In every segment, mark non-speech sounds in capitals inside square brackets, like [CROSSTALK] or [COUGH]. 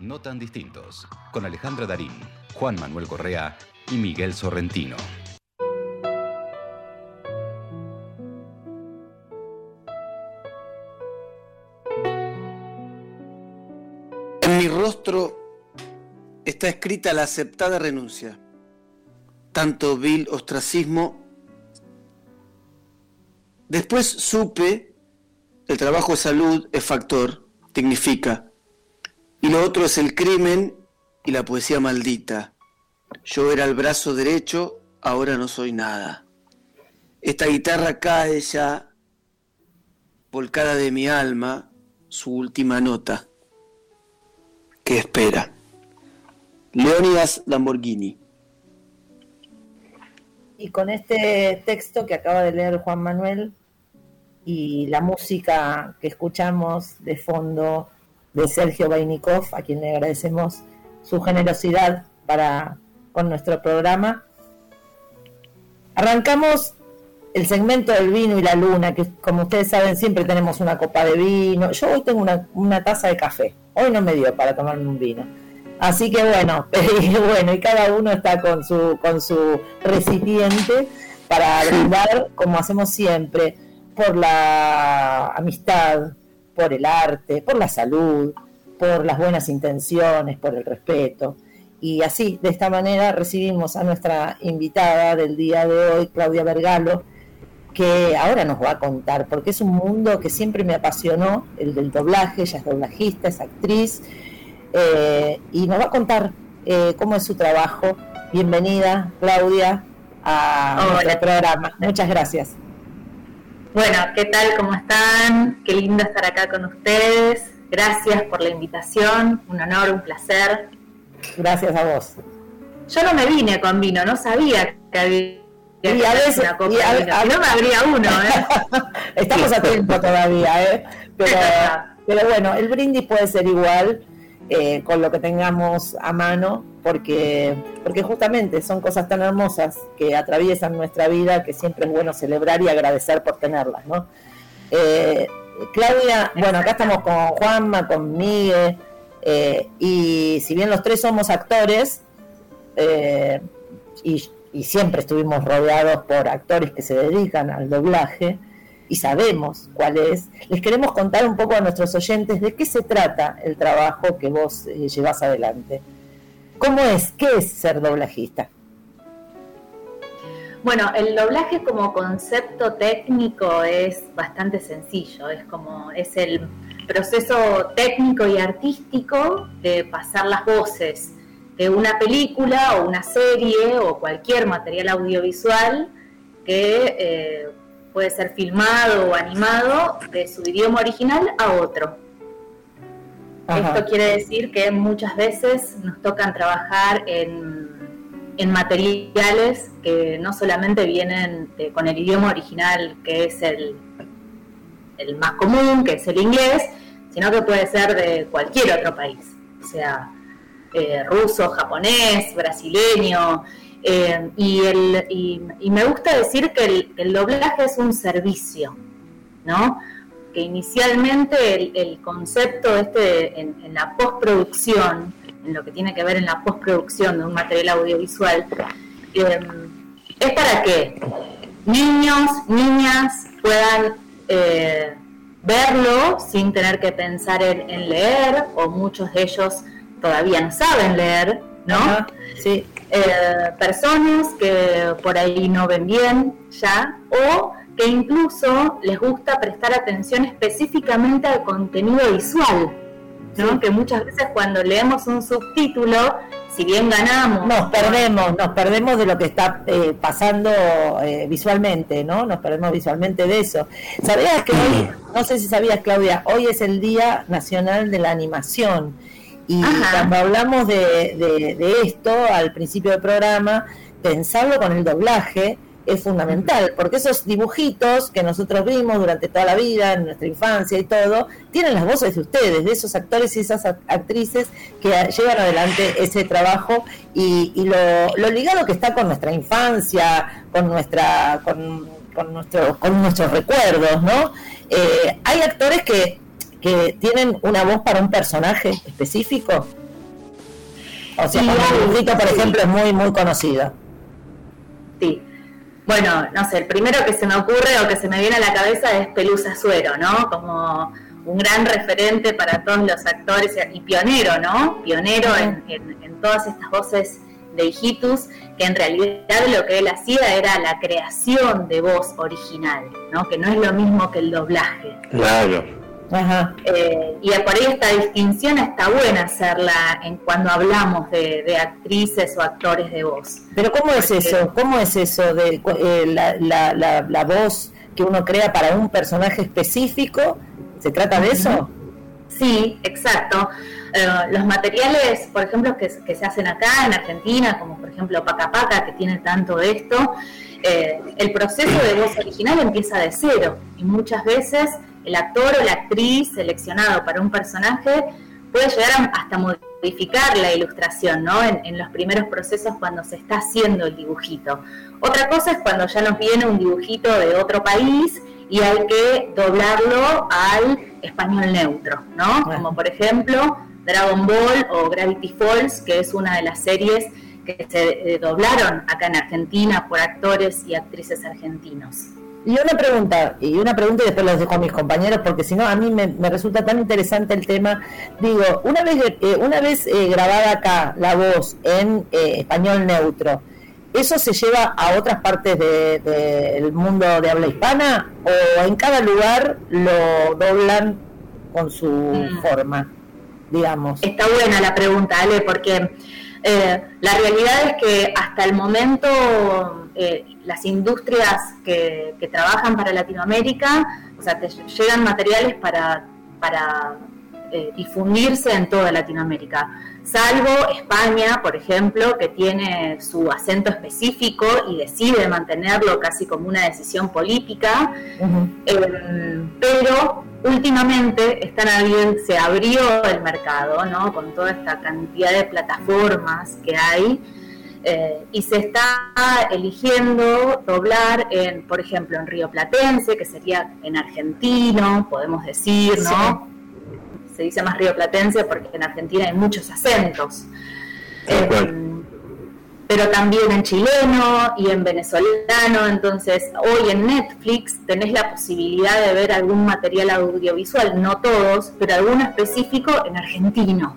No tan distintos, con Alejandra Darín, Juan Manuel Correa y Miguel Sorrentino. En mi rostro está escrita la aceptada renuncia. Tanto vil ostracismo. Después supe, el trabajo de salud es factor, dignifica. Y lo otro es el crimen y la poesía maldita. Yo era el brazo derecho, ahora no soy nada. Esta guitarra cae ya, volcada de mi alma, su última nota. ¿Qué espera? Leonidas Lamborghini. Y con este texto que acaba de leer Juan Manuel y la música que escuchamos de fondo de Sergio Bainikov, a quien le agradecemos su generosidad para con nuestro programa. Arrancamos el segmento del vino y la luna, que como ustedes saben siempre tenemos una copa de vino. Yo hoy tengo una, taza de café, hoy no me dio para tomarme un vino. Así que bueno, [LAUGHS] y bueno, y cada uno está con su, con su recipiente para brindar, como hacemos siempre, por la amistad, por el arte, por la salud, por las buenas intenciones, por el respeto. Y así, de esta manera, recibimos a nuestra invitada del día de hoy, Claudia Vergalo, que ahora nos va a contar, porque es un mundo que siempre me apasionó, el del doblaje, ella es doblajista, es actriz, eh, y nos va a contar eh, cómo es su trabajo. Bienvenida, Claudia, a nuestro programa. Muchas gracias. Bueno, ¿qué tal? ¿Cómo están? Qué lindo estar acá con ustedes. Gracias por la invitación, un honor, un placer. Gracias a vos. Yo no me vine con vino, no sabía que había y a veces, una copa no me habría uno, ¿eh? [LAUGHS] Estamos a tiempo todavía, ¿eh? Pero, [LAUGHS] pero bueno, el brindis puede ser igual eh, con lo que tengamos a mano, porque, justamente son cosas tan hermosas que atraviesan nuestra vida que siempre es bueno celebrar y agradecer por tenerlas, ¿no? Eh, Claudia, bueno, acá estamos con Juanma, con Miguel, eh, y si bien los tres somos actores, y, y siempre estuvimos rodeados por actores que se dedican al doblaje, y sabemos cuál es, les queremos contar un poco a nuestros oyentes de qué se trata el trabajo que vos eh, llevas adelante. ¿Cómo es? ¿Qué es ser doblajista? Bueno, el doblaje como concepto técnico es bastante sencillo, es como es el proceso técnico y artístico de pasar las voces de una película o una serie o cualquier material audiovisual que eh, puede ser filmado o animado de su idioma original a otro. Esto quiere decir que muchas veces nos tocan trabajar en, materiales que no solamente vienen con el idioma original, que es el, el más común, que es el inglés, sino que puede ser de cualquier otro país, o sea, eh, ruso, japonés, brasileño, eh, y, el, y, me gusta decir que el, doblaje es un servicio, ¿no? Que inicialmente el, concepto este en, la postproducción, en lo que tiene que ver en la postproducción de un material audiovisual, eh, es para que niños, niñas puedan eh, verlo sin tener que pensar en, leer, o muchos de ellos todavía no saben leer, ¿no? sí. Eh, personas que por ahí no ven bien ya o que incluso les gusta prestar atención específicamente al contenido visual, ¿no? Que muchas veces cuando leemos un subtítulo, si bien ganamos... Nos perdemos, nos perdemos de lo que está eh, pasando eh, visualmente, ¿no? Nos perdemos visualmente de eso. ¿Sabías que hoy, [CLEARS THROAT] no sé si sabías Claudia, hoy es el Día Nacional de la Animación? Y cuando hablamos de, esto al principio del programa, pensarlo con el doblaje es fundamental, porque esos dibujitos que nosotros vimos durante toda la vida, en nuestra infancia y todo, tienen las voces de ustedes, de esos actores y esas actrices que llevan adelante ese trabajo y, lo, ligado que está con nuestra infancia, con nuestra, con, con, nuestro, con nuestros recuerdos, ¿no? Eh, hay actores que que tienen una voz para un personaje específico? O sea, dibujito, por ejemplo, es muy, muy conocido. Sí. Bueno, no sé, el primero que se me ocurre o que se me viene a la cabeza es Pelusa Suero, ¿no? Como un gran referente para todos los actores y pionero, ¿no? Pionero en, en todas estas voces de Hijitus, que en realidad lo que él hacía era la creación de voz original, ¿no? que no es lo mismo que el doblaje. Claro. Ajá. Eh, y por ahí esta distinción está buena hacerla en cuando hablamos de, actrices o actores de voz. Pero ¿cómo es eso? ¿Cómo es eso de eh, la, la, voz que uno crea para un personaje específico? ¿Se trata de eso? Sí, exacto. Eh, los materiales, por ejemplo, que, se hacen acá en Argentina, como por ejemplo Paca Paca, que tiene tanto de esto, eh, el proceso de voz original empieza de cero y muchas veces el actor o la actriz seleccionado para un personaje puede llegar hasta modificar la ilustración, ¿no? En, en, los primeros procesos cuando se está haciendo el dibujito. Otra cosa es cuando ya nos viene un dibujito de otro país y hay que doblarlo al español neutro, ¿no? Como por ejemplo Dragon Ball o Gravity Falls, que es una de las series que se eh, doblaron acá en Argentina por actores y actrices argentinos. Y una pregunta, y una pregunta y después los dejo a mis compañeros, porque si no a mí me, resulta tan interesante el tema. Digo, una vez, eh, una vez eh, grabada acá la voz en español neutro, ¿eso se lleva a otras partes del mundo de habla hispana o en cada lugar lo doblan con su mm. forma? digamos? Está buena la pregunta, Ale, porque eh, la realidad es que hasta el momento eh, las industrias que, trabajan para Latinoamérica, o sea, te llegan materiales para, para eh, difundirse en toda Latinoamérica, salvo España, por ejemplo, que tiene su acento específico y decide mantenerlo casi como una decisión política, pero últimamente están se abrió el mercado, ¿no? Con toda esta cantidad de plataformas que hay. Eh, y se está eligiendo doblar en, por ejemplo, en Río Platense, que sería en argentino, podemos decir, ¿no? Se dice más Río Platense porque en Argentina hay muchos acentos pero también en chileno y en venezolano. Entonces, hoy en Netflix tenés la posibilidad de ver algún material audiovisual, no todos, pero alguno específico en argentino.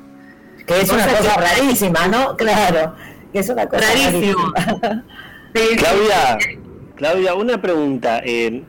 Que es una cosa rarísima, ¿no? Claro, que es una cosa rarísima. Claudia, Claudia, una pregunta. Eh,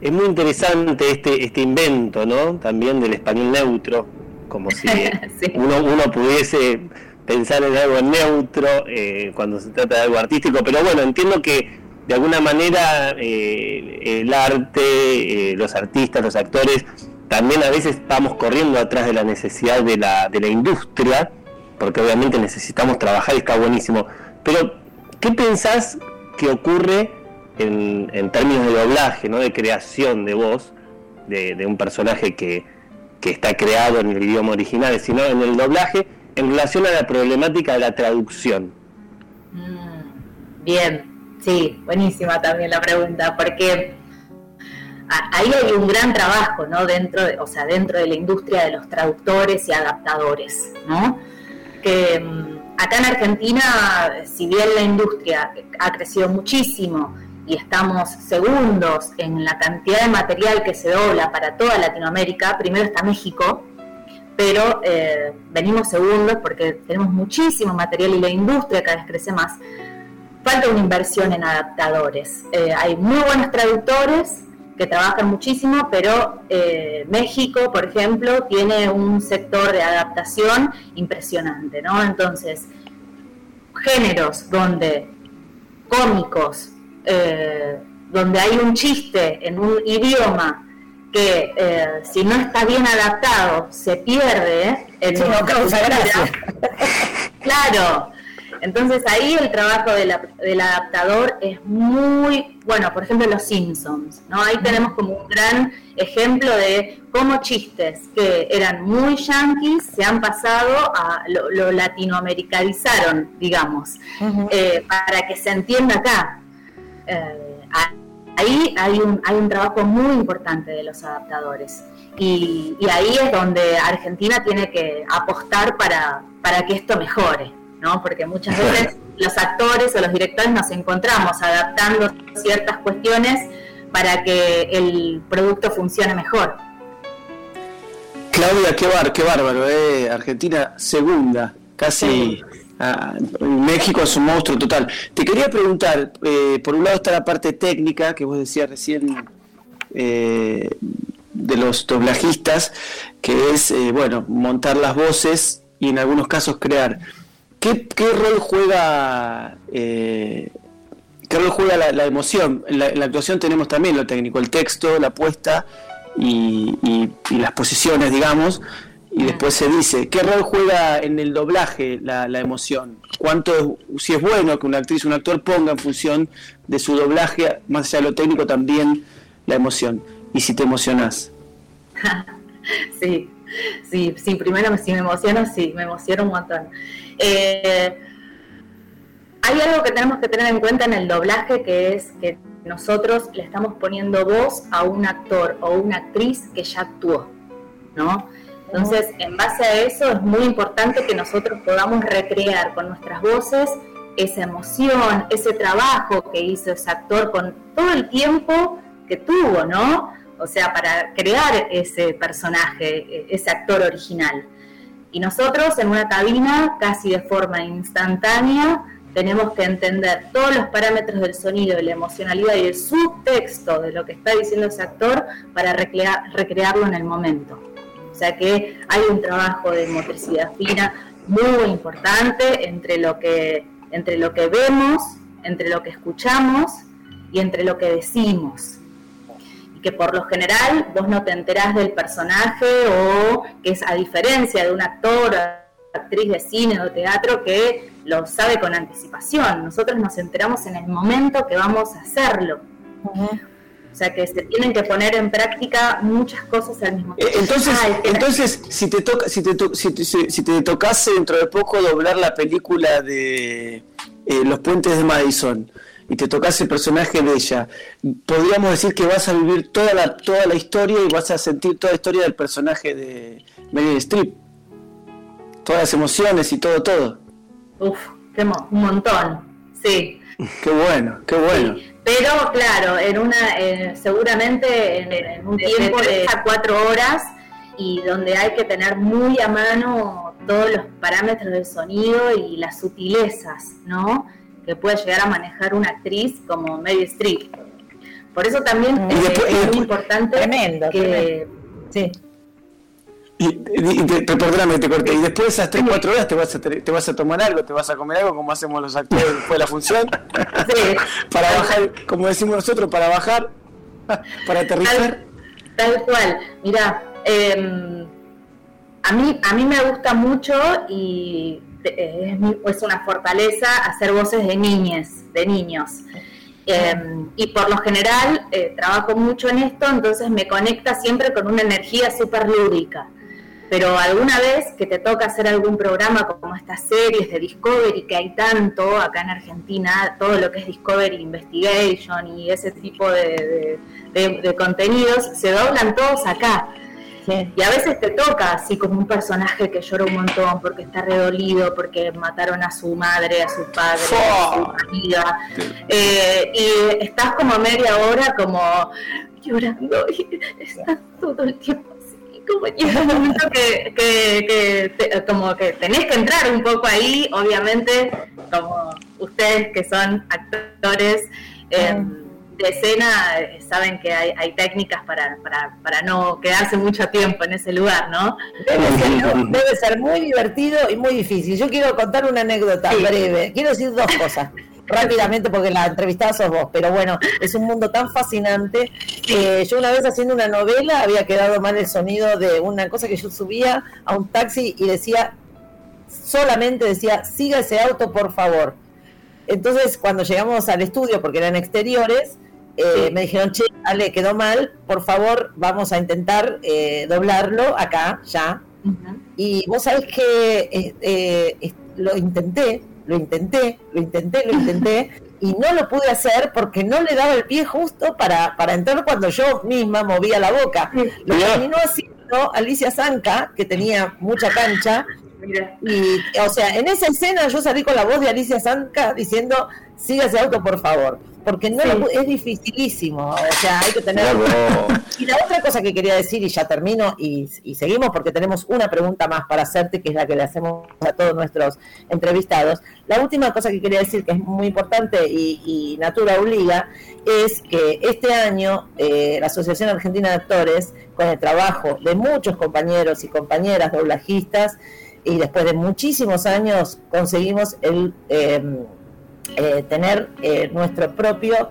es muy interesante este, este invento, ¿no? También del español neutro, como si [LAUGHS] uno, uno pudiese pensar en algo neutro eh, cuando se trata de algo artístico, pero bueno, entiendo que de alguna manera eh, el arte, eh, los artistas, los actores, también a veces vamos corriendo atrás de la necesidad de la, de la industria, porque obviamente necesitamos trabajar y está buenísimo. Pero, ¿qué pensás que ocurre en, términos de doblaje, ¿no? de creación de voz de, de un personaje que, que está creado en el idioma original, sino en el doblaje? en relación a la problemática de la traducción. Mm, bien, sí, buenísima también la pregunta, porque ahí hay un gran trabajo, ¿no? Dentro de, o sea, dentro de la industria de los traductores y adaptadores, ¿no? Mm, acá en Argentina, si bien la industria ha crecido muchísimo y estamos segundos en la cantidad de material que se dobla para toda Latinoamérica, primero está México, pero eh, venimos segundos porque tenemos muchísimo material y la industria cada vez crece más. Falta una inversión en adaptadores. Eh, hay muy buenos traductores que trabajan muchísimo, pero eh, México, por ejemplo, tiene un sector de adaptación impresionante, ¿no? Entonces, géneros donde cómicos, donde hay un chiste en un idioma que eh, si no está bien adaptado se pierde el no causa gracia. [LAUGHS] claro. Entonces ahí el trabajo del adaptador es muy, bueno, por ejemplo los Simpsons, ¿no? Ahí tenemos como un gran ejemplo de cómo chistes que eran muy yanquis se han pasado a lo, latinoamericanizaron, digamos, eh, para que se entienda acá. Eh, ahí hay un, hay un trabajo muy importante de los adaptadores. Y, ahí es donde Argentina tiene que apostar para, para que esto mejore. ¿No? Porque muchas veces los actores o los directores nos encontramos adaptando ciertas cuestiones para que el producto funcione mejor. Claudia, qué, bar, qué bárbaro, ¿eh? Argentina segunda, casi ah, México es un monstruo total. Te quería preguntar, eh, por un lado está la parte técnica que vos decías recién eh, de los doblajistas, que es, eh, bueno, montar las voces y en algunos casos crear. ¿Qué, rol juega ¿Qué rol juega la, emoción? En la, actuación tenemos también lo técnico, el texto, la puesta y, las posiciones, digamos, y después se dice, ¿qué rol juega en el doblaje la, emoción? ¿Cuánto, si es bueno que una actriz o un actor ponga en función de su doblaje, más allá de lo técnico, también la emoción? Y si te emocionas. [LAUGHS] sí, sí, sí, primero si me emociono, sí, me emociono un montón. Eh, hay algo que tenemos que tener en cuenta en el doblaje que es que nosotros le estamos poniendo voz a un actor o una actriz que ya actuó, ¿no? Entonces, en base a eso es muy importante que nosotros podamos recrear con nuestras voces esa emoción, ese trabajo que hizo ese actor con todo el tiempo que tuvo, ¿no? O sea, para crear ese personaje, ese actor original. Y nosotros en una cabina, casi de forma instantánea, tenemos que entender todos los parámetros del sonido, de la emocionalidad y el subtexto de lo que está diciendo ese actor para recrearlo en el momento. O sea que hay un trabajo de motricidad fina muy importante entre lo que, entre lo que vemos, entre lo que escuchamos y entre lo que decimos. Que por lo general vos no te enterás del personaje o que es a diferencia de un actor actriz de cine o teatro que lo sabe con anticipación. Nosotros nos enteramos en el momento que vamos a hacerlo. O sea que se tienen que poner en práctica muchas cosas al mismo tiempo. Entonces, entonces si te toca, si te, si, te tocase dentro de poco doblar la película de eh, Los Puentes de Madison y te tocase el personaje de ella, podríamos decir que vas a vivir toda la, toda la historia y vas a sentir toda la historia del personaje de Meryl Streep todas las emociones y todo, todo. Uf, qué un montón, sí. Qué bueno, qué bueno. Pero claro, en una, seguramente en, un tiempo de a cuatro horas y donde hay que tener muy a mano todos los parámetros del sonido y las sutilezas, ¿no? Que puede llegar a manejar una actriz como Meryl Streep. Por eso también es, muy importante tremendo, que Sí. Y, perdóname te corté. Y después de esas 3-4 horas te vas, a, te vas a tomar algo, te vas a comer algo, como hacemos los actores después de la función. [LAUGHS] para bajar, como decimos nosotros, para bajar, [LAUGHS] para aterrizar. Tal, cual. Mira, em, a, mí, a mí me gusta mucho y es, es una fortaleza hacer voces de niñes, de niños. Em, y por lo general eh, trabajo mucho en esto, entonces me conecta siempre con una energía súper lúdica pero alguna vez que te toca hacer algún programa como estas series de Discovery, que hay tanto acá en Argentina, todo lo que es Discovery Investigation y ese tipo de, contenidos, se doblan todos acá. Y a veces te toca así como un personaje que llora un montón porque está redolido, porque mataron a su madre, a su padre, a su amiga. Eh, y estás como media hora como llorando y estás todo el tiempo como llega un momento que, que, como que tenés que entrar un poco ahí, obviamente, como ustedes que son actores eh, de escena, eh, saben que hay, hay técnicas para, para, para, no quedarse mucho tiempo en ese lugar, ¿no? Debe ser, muy divertido y muy difícil. Yo quiero contar una anécdota breve. Quiero decir dos cosas [LAUGHS] rápidamente porque la entrevistada sos vos, pero bueno, es un mundo tan fascinante que yo una vez haciendo una novela había quedado mal el sonido de una cosa que yo subía a un taxi y decía, solamente decía, siga ese auto por favor. Entonces cuando llegamos al estudio, porque eran exteriores, eh, me dijeron, che, Ale, quedó mal, por favor, vamos a intentar eh, doblarlo acá, ya. Y vos sabés que eh, lo intenté, lo intenté, lo intenté, lo intenté, [LAUGHS] y no lo pude hacer porque no le daba el pie justo para, para entrar cuando yo misma movía la boca. Lo terminó haciendo Alicia Zanca, que tenía mucha cancha, Y, o sea, en esa escena yo salí con la voz de Alicia Zanca diciendo, siga ese auto, por favor. Porque no es dificilísimo, o sea, hay que tener... [LAUGHS] Y la otra cosa que quería decir, y ya termino, y, seguimos porque tenemos una pregunta más para hacerte, que es la que le hacemos a todos nuestros entrevistados. La última cosa que quería decir, que es muy importante y, Natura obliga, es que este año eh, la Asociación Argentina de Actores, con el trabajo de muchos compañeros y compañeras doblajistas, y después de muchísimos años conseguimos el eh, eh, tener eh, nuestro propio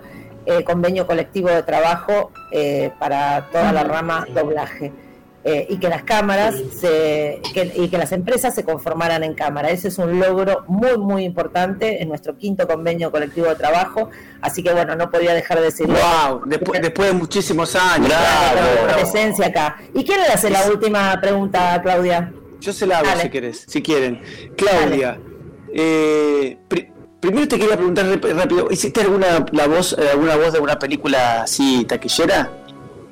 convenio colectivo de trabajo para toda la rama doblaje. y que las cámaras se, y que las empresas se conformaran en cámara. Ese es un logro muy, muy importante en nuestro quinto convenio colectivo de trabajo. Así que bueno, no podía dejar de decirlo. ¡Wow! Después, después de muchísimos años. presencia acá. ¿Y quién le hace la última pregunta, Claudia? Yo se la hago si querés, si quieren. Claudia, eh, primero te quería preguntar rápido, ¿hiciste alguna la voz, eh, alguna voz de una película así taquillera?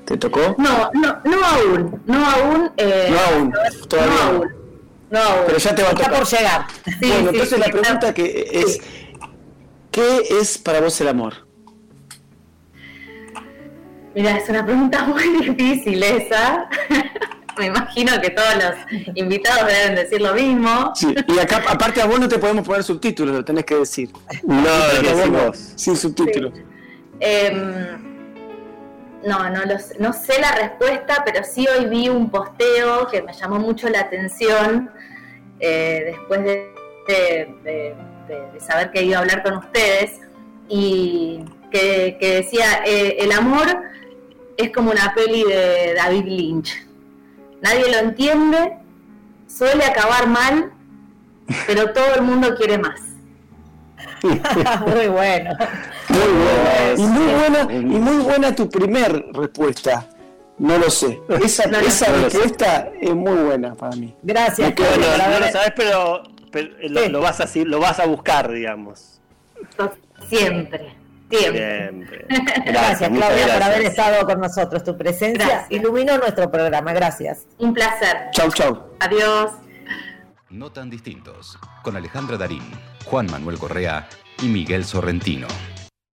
¿Te tocó? No, no, no aún, no aún. Eh, no aún, todavía. No aún. No Pero ya te va a tocar. por llegar. bueno, entonces la pregunta que es, ¿qué es para vos el amor? Mira, es una pregunta [LAUGHS] muy difícil esa. [LAUGHS] Me imagino que todos los invitados deben decir lo mismo. Sí, y acá, aparte a vos no te podemos poner subtítulos, lo tenés que decir. No, no sin subtítulos. Em, no, no, no sé la respuesta, pero sí hoy vi un posteo que me llamó mucho la atención eh, después de, saber que iba a hablar con ustedes y que, decía, eh, el amor es como una peli de David Lynch nadie lo entiende, suele acabar mal, pero todo el mundo quiere más. [LAUGHS] muy bueno. Muy buena. Y muy buena, y muy buena tu primer respuesta. No lo sé. [LAUGHS] Esa, esa respuesta es muy buena para mí. Gracias. no, lo sabes, pero, lo, vas a, lo vas a buscar, digamos. Siempre. Siempre. [LAUGHS] Gracias, Claudia, por haber estado con nosotros. Tu presencia iluminó nuestro programa. Gracias. Un placer. Chau, chau. Adiós. No tan distintos. Con Alejandra Darín, Juan Manuel Correa y Miguel Sorrentino.